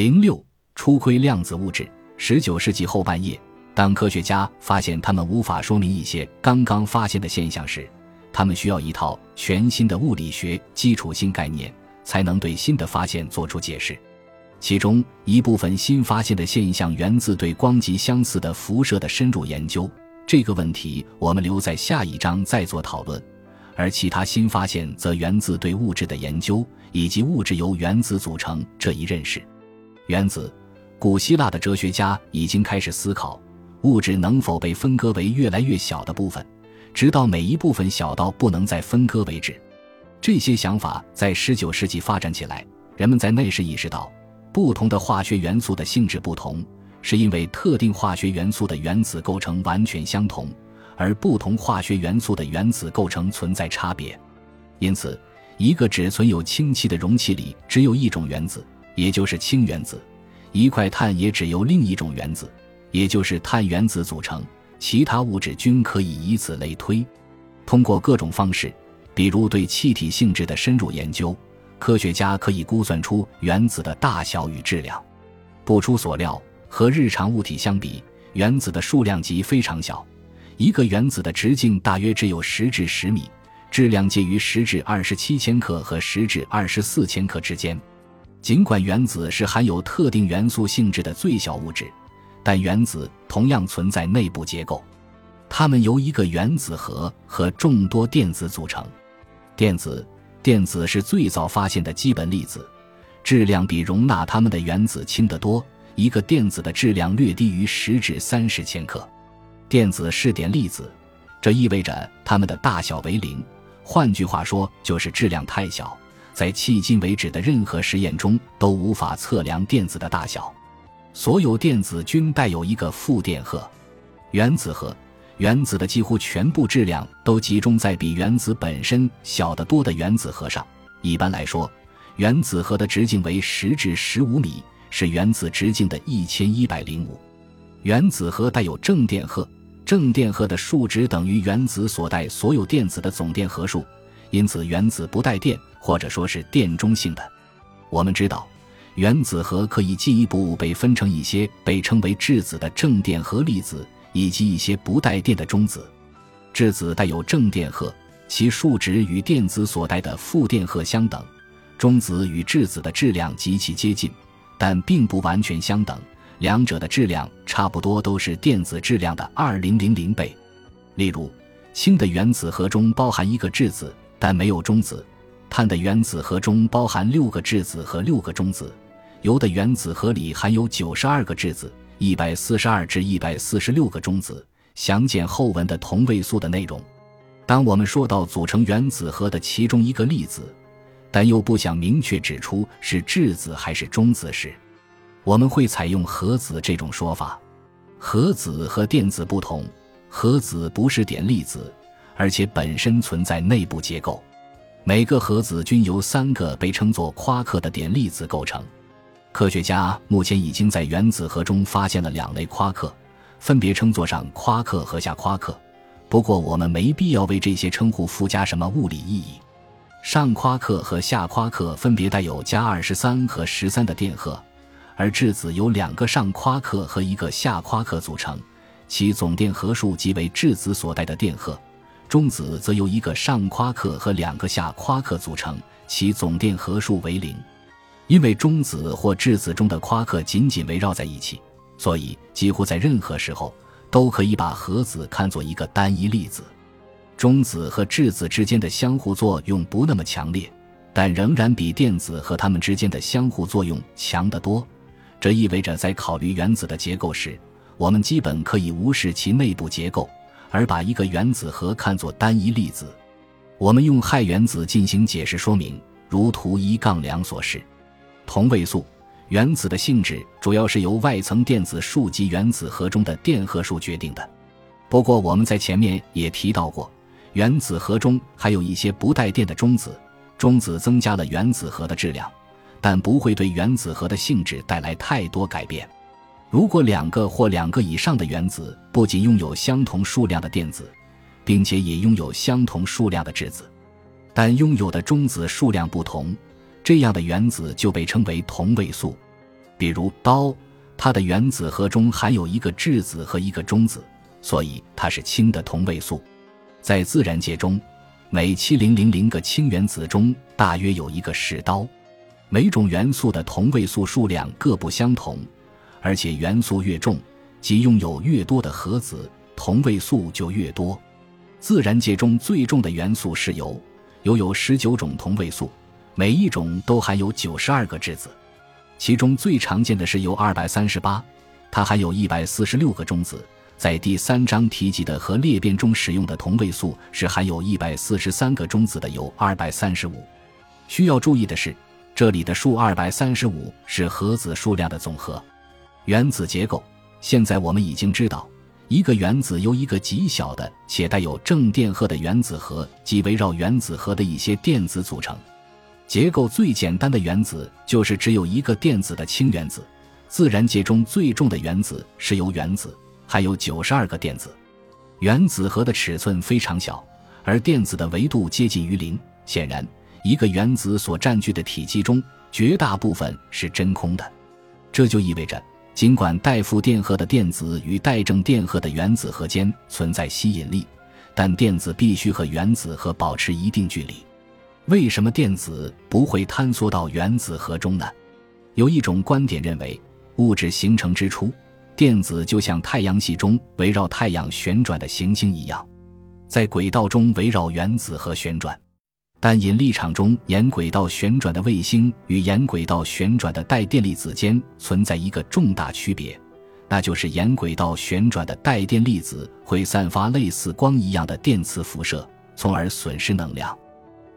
零六初窥量子物质。十九世纪后半叶，当科学家发现他们无法说明一些刚刚发现的现象时，他们需要一套全新的物理学基础性概念，才能对新的发现做出解释。其中一部分新发现的现象源自对光极相似的辐射的深入研究。这个问题我们留在下一章再做讨论。而其他新发现则源自对物质的研究以及物质由原子组成这一认识。原子，古希腊的哲学家已经开始思考物质能否被分割为越来越小的部分，直到每一部分小到不能再分割为止。这些想法在19世纪发展起来，人们在那时意识到。不同的化学元素的性质不同，是因为特定化学元素的原子构成完全相同，而不同化学元素的原子构成存在差别。因此，一个只存有氢气的容器里只有一种原子，也就是氢原子；一块碳也只由另一种原子，也就是碳原子组成。其他物质均可以以此类推。通过各种方式，比如对气体性质的深入研究。科学家可以估算出原子的大小与质量。不出所料，和日常物体相比，原子的数量级非常小。一个原子的直径大约只有十至十米，质量介于十至二十七千克和十至二十四千克之间。尽管原子是含有特定元素性质的最小物质，但原子同样存在内部结构。它们由一个原子核和众多电子组成。电子。电子是最早发现的基本粒子，质量比容纳它们的原子轻得多。一个电子的质量略低于十至三十千克。电子是点粒子，这意味着它们的大小为零。换句话说，就是质量太小，在迄今为止的任何实验中都无法测量电子的大小。所有电子均带有一个负电荷，原子核。原子的几乎全部质量都集中在比原子本身小得多的原子核上。一般来说，原子核的直径为十至十五米，是原子直径的一千一百零五。原子核带有正电荷，正电荷的数值等于原子所带所有电子的总电荷数，因此原子不带电，或者说是电中性的。我们知道，原子核可以进一步被分成一些被称为质子的正电荷粒子。以及一些不带电的中子，质子带有正电荷，其数值与电子所带的负电荷相等；中子与质子的质量极其接近，但并不完全相等，两者的质量差不多都是电子质量的二零零零倍。例如，氢的原子核中包含一个质子，但没有中子；碳的原子核中包含六个质子和六个中子；铀的原子核里含有九十二个质子。一百四十二至一百四十六个中子，详见后文的同位素的内容。当我们说到组成原子核的其中一个粒子，但又不想明确指出是质子还是中子时，我们会采用核子这种说法。核子和电子不同，核子不是点粒子，而且本身存在内部结构。每个核子均由三个被称作夸克的点粒子构成。科学家目前已经在原子核中发现了两类夸克，分别称作上夸克和下夸克。不过，我们没必要为这些称呼附加什么物理意义。上夸克和下夸克分别带有加二十三和十三的电荷，而质子由两个上夸克和一个下夸克组成，其总电荷数即为质子所带的电荷。中子则由一个上夸克和两个下夸克组成，其总电荷数为零。因为中子或质子中的夸克紧紧围绕在一起，所以几乎在任何时候都可以把核子看作一个单一粒子。中子和质子之间的相互作用不那么强烈，但仍然比电子和它们之间的相互作用强得多。这意味着在考虑原子的结构时，我们基本可以无视其内部结构，而把一个原子核看作单一粒子。我们用氦原子进行解释说明，如图一杠两所示。同位素原子的性质主要是由外层电子数及原子核中的电荷数决定的。不过我们在前面也提到过，原子核中还有一些不带电的中子，中子增加了原子核的质量，但不会对原子核的性质带来太多改变。如果两个或两个以上的原子不仅拥有相同数量的电子，并且也拥有相同数量的质子，但拥有的中子数量不同。这样的原子就被称为同位素。比如氘，它的原子核中含有一个质子和一个中子，所以它是氢的同位素。在自然界中，每七零零零个氢原子中大约有一个是氘。每种元素的同位素数量各不相同，而且元素越重，即拥有越多的核子，同位素就越多。自然界中最重的元素是铀，铀有十九种同位素，每一种都含有九十二个质子。其中最常见的是铀二百三十八，它含有一百四十六个中子。在第三章提及的核裂变中使用的同位素是含有一百四十三个中子的铀二百三十五。需要注意的是，这里的数二百三十五是核子数量的总和。原子结构，现在我们已经知道，一个原子由一个极小的且带有正电荷的原子核及围绕原子核的一些电子组成。结构最简单的原子就是只有一个电子的氢原子。自然界中最重的原子是由原子，还有九十二个电子。原子核的尺寸非常小，而电子的维度接近于零。显然，一个原子所占据的体积中绝大部分是真空的。这就意味着，尽管带负电荷的电子与带正电荷的原子核间存在吸引力，但电子必须和原子核保持一定距离。为什么电子不会坍缩到原子核中呢？有一种观点认为，物质形成之初，电子就像太阳系中围绕太阳旋转的行星一样，在轨道中围绕原子核旋转。但引力场中沿轨道旋转的卫星与沿轨道旋转的带电粒子间存在一个重大区别，那就是沿轨道旋转的带电粒子会散发类似光一样的电磁辐射，从而损失能量。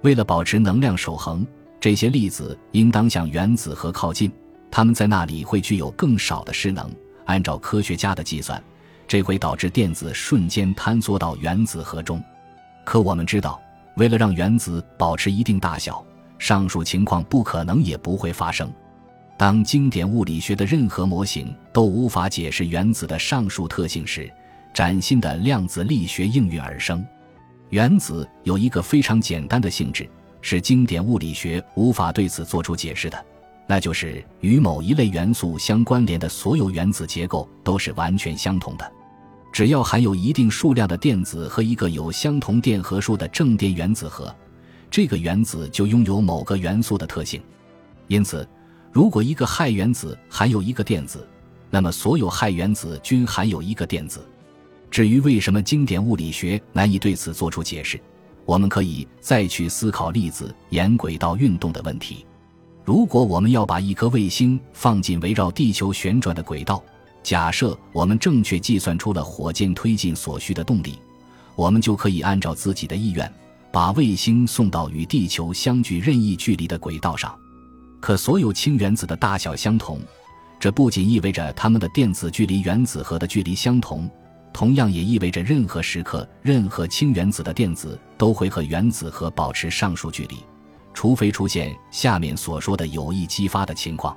为了保持能量守恒，这些粒子应当向原子核靠近，它们在那里会具有更少的失能。按照科学家的计算，这会导致电子瞬间坍缩到原子核中。可我们知道，为了让原子保持一定大小，上述情况不可能也不会发生。当经典物理学的任何模型都无法解释原子的上述特性时，崭新的量子力学应运而生。原子有一个非常简单的性质，是经典物理学无法对此做出解释的，那就是与某一类元素相关联的所有原子结构都是完全相同的。只要含有一定数量的电子和一个有相同电荷数的正电原子核，这个原子就拥有某个元素的特性。因此，如果一个氦原子含有一个电子，那么所有氦原子均含有一个电子。至于为什么经典物理学难以对此作出解释，我们可以再去思考粒子沿轨道运动的问题。如果我们要把一颗卫星放进围绕地球旋转的轨道，假设我们正确计算出了火箭推进所需的动力，我们就可以按照自己的意愿，把卫星送到与地球相距任意距离的轨道上。可所有氢原子的大小相同，这不仅意味着它们的电子距离原子核的距离相同。同样也意味着，任何时刻，任何氢原子的电子都会和原子核保持上述距离，除非出现下面所说的有意激发的情况。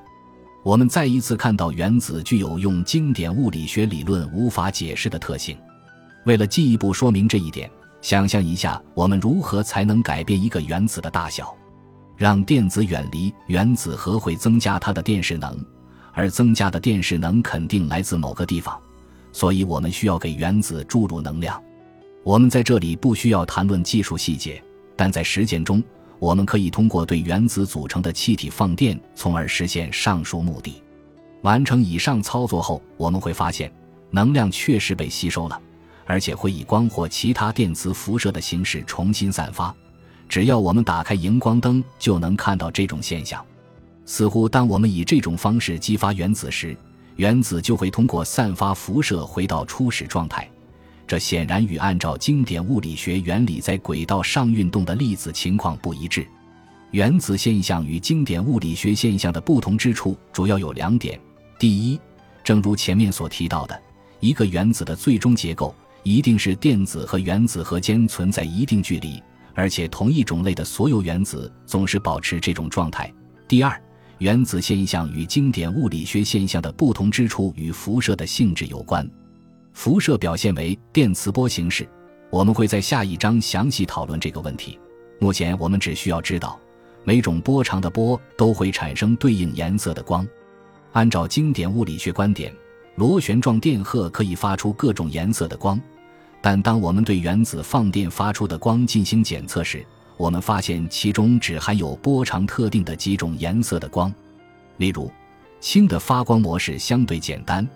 我们再一次看到原子具有用经典物理学理论无法解释的特性。为了进一步说明这一点，想象一下，我们如何才能改变一个原子的大小，让电子远离原子核会增加它的电势能，而增加的电势能肯定来自某个地方。所以我们需要给原子注入能量。我们在这里不需要谈论技术细节，但在实践中，我们可以通过对原子组成的气体放电，从而实现上述目的。完成以上操作后，我们会发现能量确实被吸收了，而且会以光或其他电磁辐射的形式重新散发。只要我们打开荧光灯，就能看到这种现象。似乎当我们以这种方式激发原子时，原子就会通过散发辐射回到初始状态，这显然与按照经典物理学原理在轨道上运动的粒子情况不一致。原子现象与经典物理学现象的不同之处主要有两点：第一，正如前面所提到的，一个原子的最终结构一定是电子和原子核间存在一定距离，而且同一种类的所有原子总是保持这种状态；第二。原子现象与经典物理学现象的不同之处与辐射的性质有关。辐射表现为电磁波形式，我们会在下一章详细讨论这个问题。目前我们只需要知道，每种波长的波都会产生对应颜色的光。按照经典物理学观点，螺旋状电荷可以发出各种颜色的光，但当我们对原子放电发出的光进行检测时，我们发现其中只含有波长特定的几种颜色的光。例如，氢的发光模式相对简单，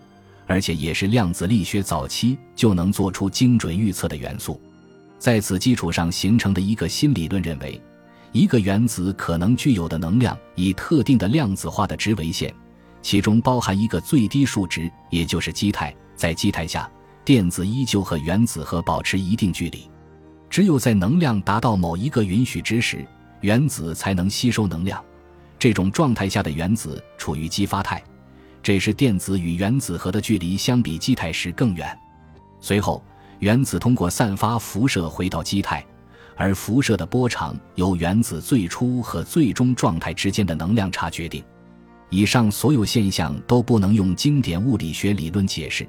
而且也是量子力学早期就能做出精准预测的元素。在此基础上形成的一个新理论认为，一个原子可能具有的能量以特定的量子化的值为限。其中包含一个最低数值，也就是基态。在基态下，电子依旧和原子核保持一定距离。只有在能量达到某一个允许值时，原子才能吸收能量。这种状态下的原子处于激发态，这时电子与原子核的距离相比基态时更远。随后，原子通过散发辐射回到基态，而辐射的波长由原子最初和最终状态之间的能量差决定。以上所有现象都不能用经典物理学理论解释，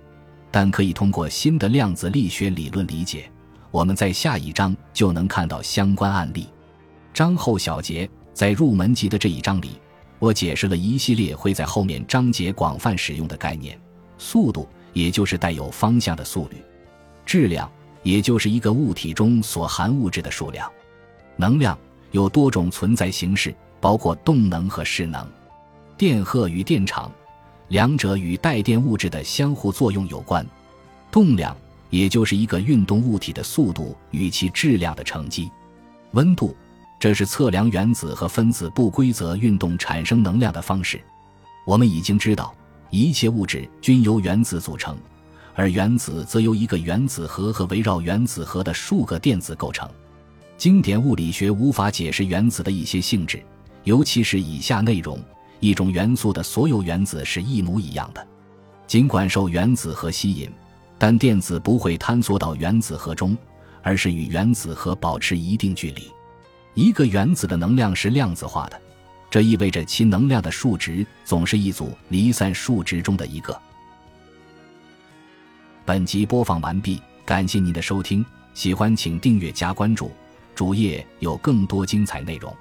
但可以通过新的量子力学理论理解。我们在下一章就能看到相关案例。章后小结在入门级的这一章里，我解释了一系列会在后面章节广泛使用的概念：速度，也就是带有方向的速率；质量，也就是一个物体中所含物质的数量；能量有多种存在形式，包括动能和势能。电荷与电场，两者与带电物质的相互作用有关。动量，也就是一个运动物体的速度与其质量的乘积。温度，这是测量原子和分子不规则运动产生能量的方式。我们已经知道，一切物质均由原子组成，而原子则由一个原子核和围绕原子核的数个电子构成。经典物理学无法解释原子的一些性质，尤其是以下内容。一种元素的所有原子是一模一样的，尽管受原子核吸引，但电子不会坍缩到原子核中，而是与原子核保持一定距离。一个原子的能量是量子化的，这意味着其能量的数值总是一组离散数值中的一个。本集播放完毕，感谢您的收听，喜欢请订阅加关注，主页有更多精彩内容。